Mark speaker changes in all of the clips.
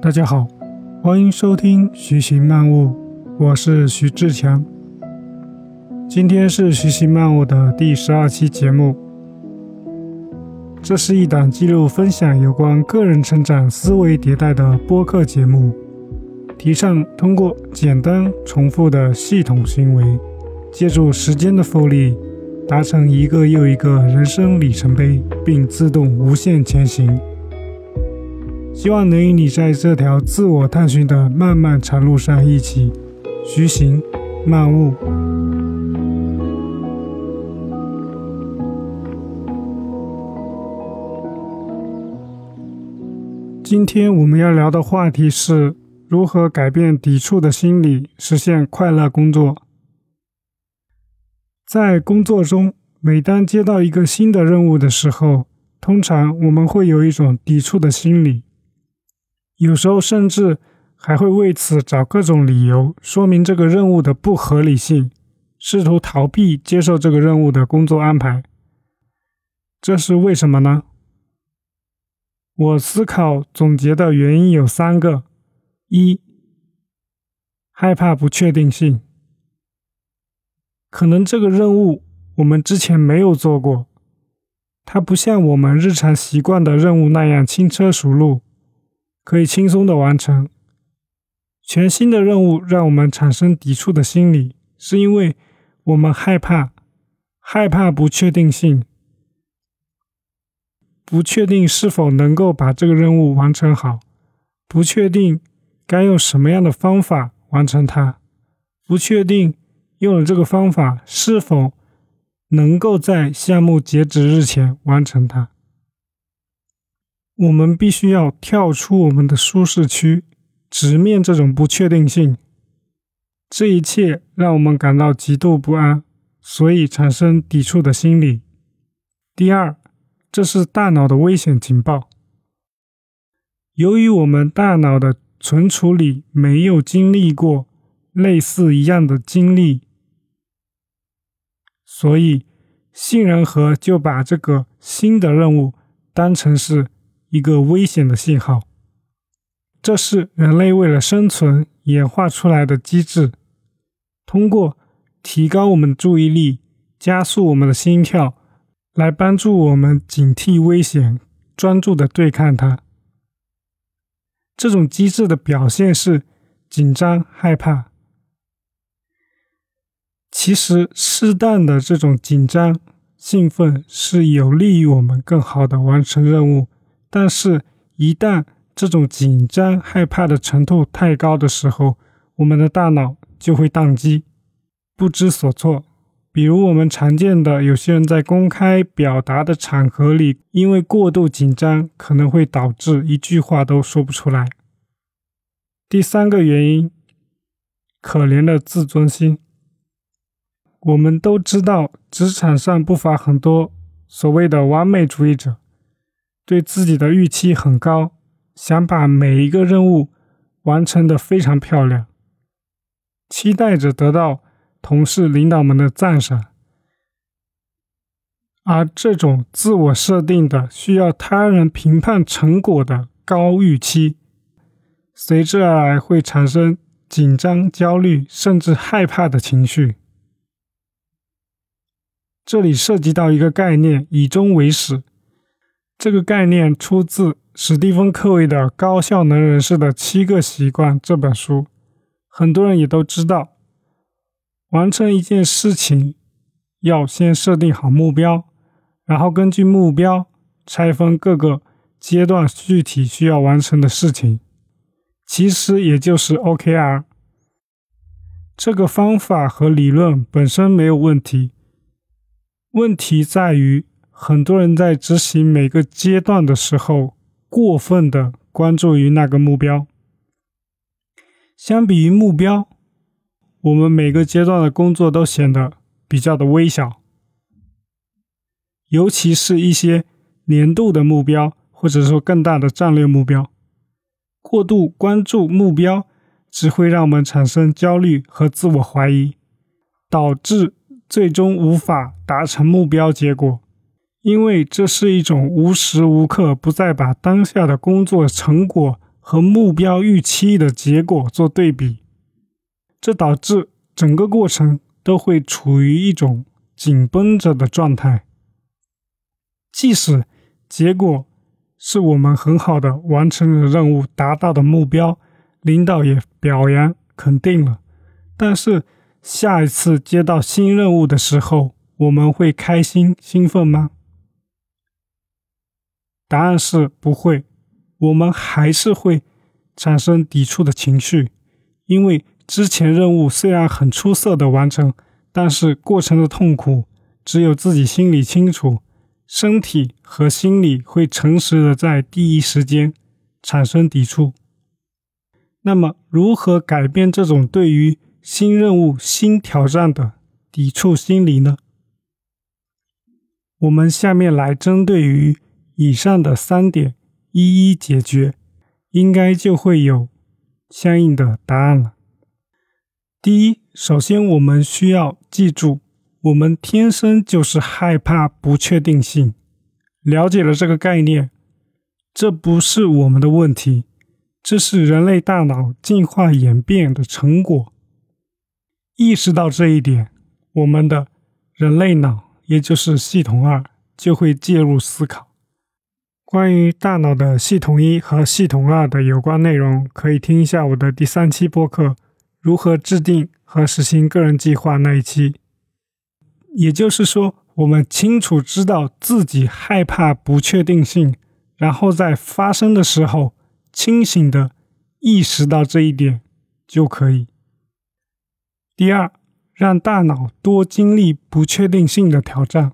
Speaker 1: 大家好，欢迎收听徐行漫悟，我是徐志强。今天是徐行漫悟的第十二期节目。这是一档记录分享有关个人成长、思维迭代的播客节目，提倡通过简单重复的系统行为，借助时间的复利，达成一个又一个人生里程碑，并自动无限前行。希望能与你在这条自我探寻的漫漫长路上一起徐行漫悟。今天我们要聊的话题是如何改变抵触的心理，实现快乐工作。在工作中，每当接到一个新的任务的时候，通常我们会有一种抵触的心理。有时候甚至还会为此找各种理由，说明这个任务的不合理性，试图逃避接受这个任务的工作安排。这是为什么呢？我思考总结的原因有三个：一、害怕不确定性，可能这个任务我们之前没有做过，它不像我们日常习惯的任务那样轻车熟路。可以轻松的完成全新的任务，让我们产生抵触的心理，是因为我们害怕，害怕不确定性，不确定是否能够把这个任务完成好，不确定该用什么样的方法完成它，不确定用了这个方法是否能够在项目截止日前完成它。我们必须要跳出我们的舒适区，直面这种不确定性。这一切让我们感到极度不安，所以产生抵触的心理。第二，这是大脑的危险警报。由于我们大脑的存储里没有经历过类似一样的经历，所以杏仁核就把这个新的任务当成是。一个危险的信号，这是人类为了生存演化出来的机制。通过提高我们的注意力，加速我们的心跳，来帮助我们警惕危险，专注的对抗它。这种机制的表现是紧张、害怕。其实，适当的这种紧张、兴奋是有利于我们更好的完成任务。但是，一旦这种紧张、害怕的程度太高的时候，我们的大脑就会宕机，不知所措。比如我们常见的，有些人在公开表达的场合里，因为过度紧张，可能会导致一句话都说不出来。第三个原因，可怜的自尊心。我们都知道，职场上不乏很多所谓的完美主义者。对自己的预期很高，想把每一个任务完成的非常漂亮，期待着得到同事、领导们的赞赏。而这种自我设定的、需要他人评判成果的高预期，随之而来会产生紧张、焦虑，甚至害怕的情绪。这里涉及到一个概念：以终为始。这个概念出自史蒂芬·科维的《高效能人士的七个习惯》这本书，很多人也都知道，完成一件事情要先设定好目标，然后根据目标拆分各个阶段具体需要完成的事情，其实也就是 OKR。这个方法和理论本身没有问题，问题在于。很多人在执行每个阶段的时候，过分的关注于那个目标。相比于目标，我们每个阶段的工作都显得比较的微小。尤其是一些年度的目标，或者说更大的战略目标，过度关注目标，只会让我们产生焦虑和自我怀疑，导致最终无法达成目标结果。因为这是一种无时无刻不在把当下的工作成果和目标预期的结果做对比，这导致整个过程都会处于一种紧绷着的状态。即使结果是我们很好的完成了任务，达到的目标，领导也表扬肯定了，但是下一次接到新任务的时候，我们会开心兴奋吗？答案是不会。我们还是会产生抵触的情绪，因为之前任务虽然很出色的完成，但是过程的痛苦只有自己心里清楚，身体和心理会诚实的在第一时间产生抵触。那么，如何改变这种对于新任务、新挑战的抵触心理呢？我们下面来针对于以上的三点。一一解决，应该就会有相应的答案了。第一，首先我们需要记住，我们天生就是害怕不确定性。了解了这个概念，这不是我们的问题，这是人类大脑进化演变的成果。意识到这一点，我们的人类脑，也就是系统二，就会介入思考。关于大脑的系统一和系统二的有关内容，可以听一下我的第三期播客《如何制定和实行个人计划》那一期。也就是说，我们清楚知道自己害怕不确定性，然后在发生的时候清醒的意识到这一点就可以。第二，让大脑多经历不确定性的挑战。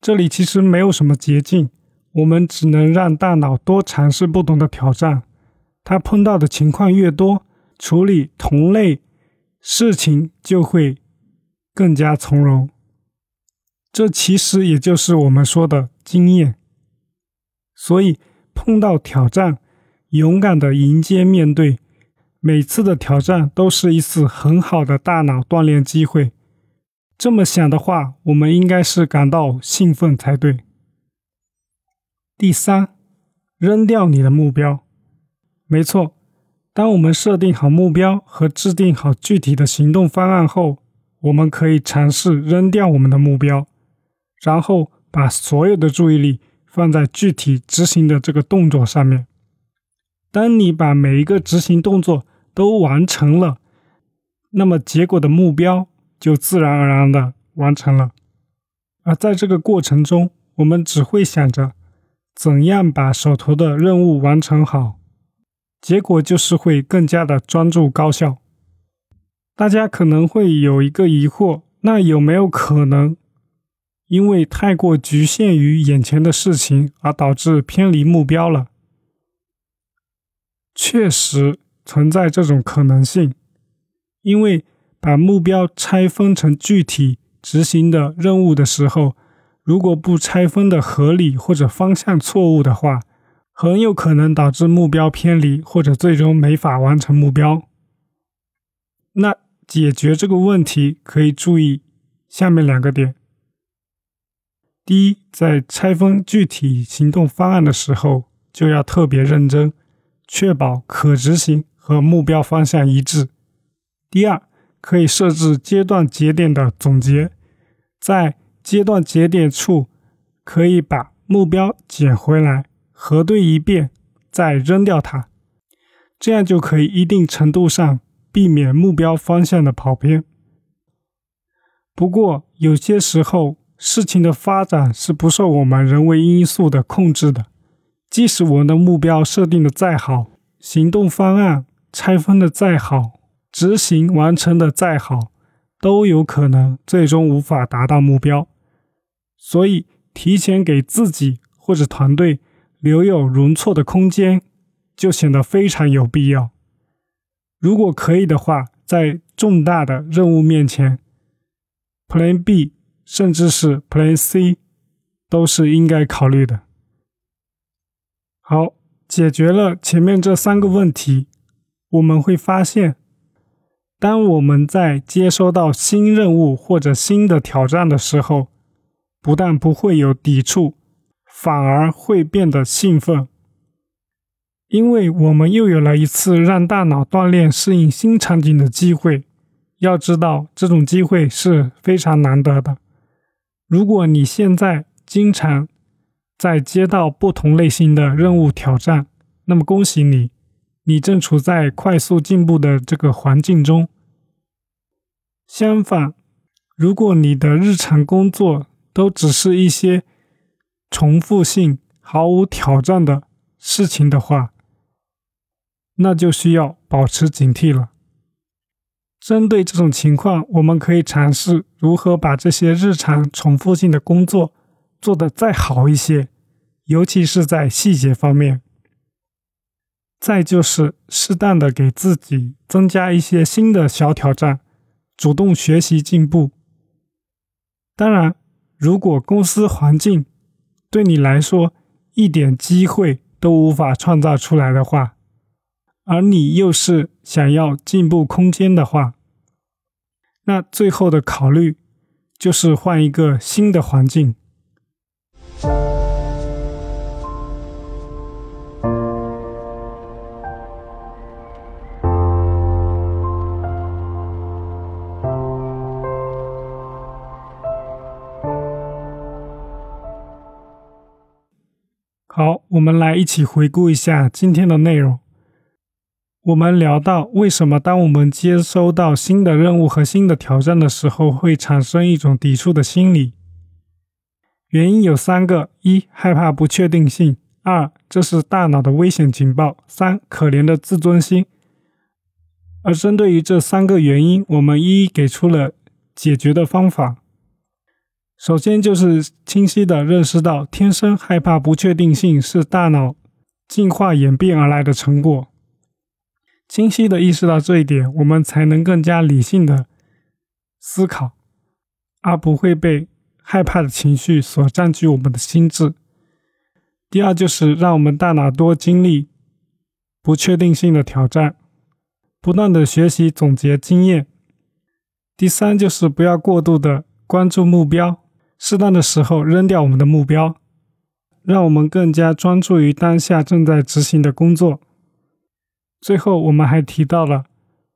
Speaker 1: 这里其实没有什么捷径。我们只能让大脑多尝试不同的挑战，它碰到的情况越多，处理同类事情就会更加从容。这其实也就是我们说的经验。所以碰到挑战，勇敢的迎接面对，每次的挑战都是一次很好的大脑锻炼机会。这么想的话，我们应该是感到兴奋才对。第三，扔掉你的目标。没错，当我们设定好目标和制定好具体的行动方案后，我们可以尝试扔掉我们的目标，然后把所有的注意力放在具体执行的这个动作上面。当你把每一个执行动作都完成了，那么结果的目标就自然而然的完成了。而在这个过程中，我们只会想着。怎样把手头的任务完成好？结果就是会更加的专注高效。大家可能会有一个疑惑：那有没有可能因为太过局限于眼前的事情而导致偏离目标了？确实存在这种可能性，因为把目标拆分成具体执行的任务的时候。如果不拆分的合理或者方向错误的话，很有可能导致目标偏离，或者最终没法完成目标。那解决这个问题可以注意下面两个点：第一，在拆分具体行动方案的时候，就要特别认真，确保可执行和目标方向一致；第二，可以设置阶段节点的总结，在。阶段节点处可以把目标捡回来，核对一遍，再扔掉它，这样就可以一定程度上避免目标方向的跑偏。不过有些时候，事情的发展是不受我们人为因素的控制的，即使我们的目标设定的再好，行动方案拆分的再好，执行完成的再好，都有可能最终无法达到目标。所以，提前给自己或者团队留有容错的空间，就显得非常有必要。如果可以的话，在重大的任务面前，Plan B 甚至是 Plan C 都是应该考虑的。好，解决了前面这三个问题，我们会发现，当我们在接收到新任务或者新的挑战的时候，不但不会有抵触，反而会变得兴奋，因为我们又有了一次让大脑锻炼适应新场景的机会。要知道，这种机会是非常难得的。如果你现在经常在接到不同类型的任务挑战，那么恭喜你，你正处在快速进步的这个环境中。相反，如果你的日常工作都只是一些重复性、毫无挑战的事情的话，那就需要保持警惕了。针对这种情况，我们可以尝试如何把这些日常重复性的工作做得再好一些，尤其是在细节方面。再就是适当的给自己增加一些新的小挑战，主动学习进步。当然，如果公司环境对你来说一点机会都无法创造出来的话，而你又是想要进步空间的话，那最后的考虑就是换一个新的环境。好，我们来一起回顾一下今天的内容。我们聊到为什么当我们接收到新的任务和新的挑战的时候，会产生一种抵触的心理。原因有三个：一、害怕不确定性；二、这是大脑的危险警报；三、可怜的自尊心。而针对于这三个原因，我们一一给出了解决的方法。首先就是清晰的认识到，天生害怕不确定性是大脑进化演变而来的成果。清晰的意识到这一点，我们才能更加理性的思考，而不会被害怕的情绪所占据我们的心智。第二，就是让我们大脑多经历不确定性的挑战，不断的学习总结经验。第三，就是不要过度的关注目标，适当的时候扔掉我们的目标，让我们更加专注于当下正在执行的工作。最后，我们还提到了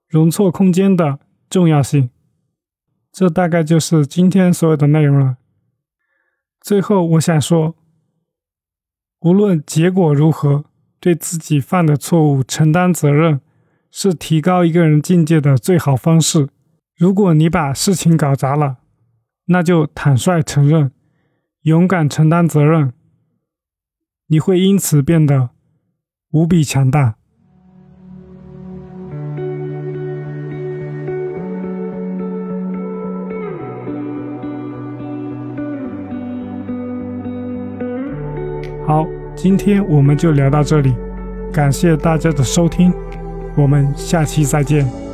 Speaker 1: 容错空间的重要性。这大概就是今天所有的内容了。最后，我想说，无论结果如何，对自己犯的错误承担责任，是提高一个人境界的最好方式。如果你把事情搞砸了，那就坦率承认，勇敢承担责任，你会因此变得无比强大。好，今天我们就聊到这里，感谢大家的收听，我们下期再见。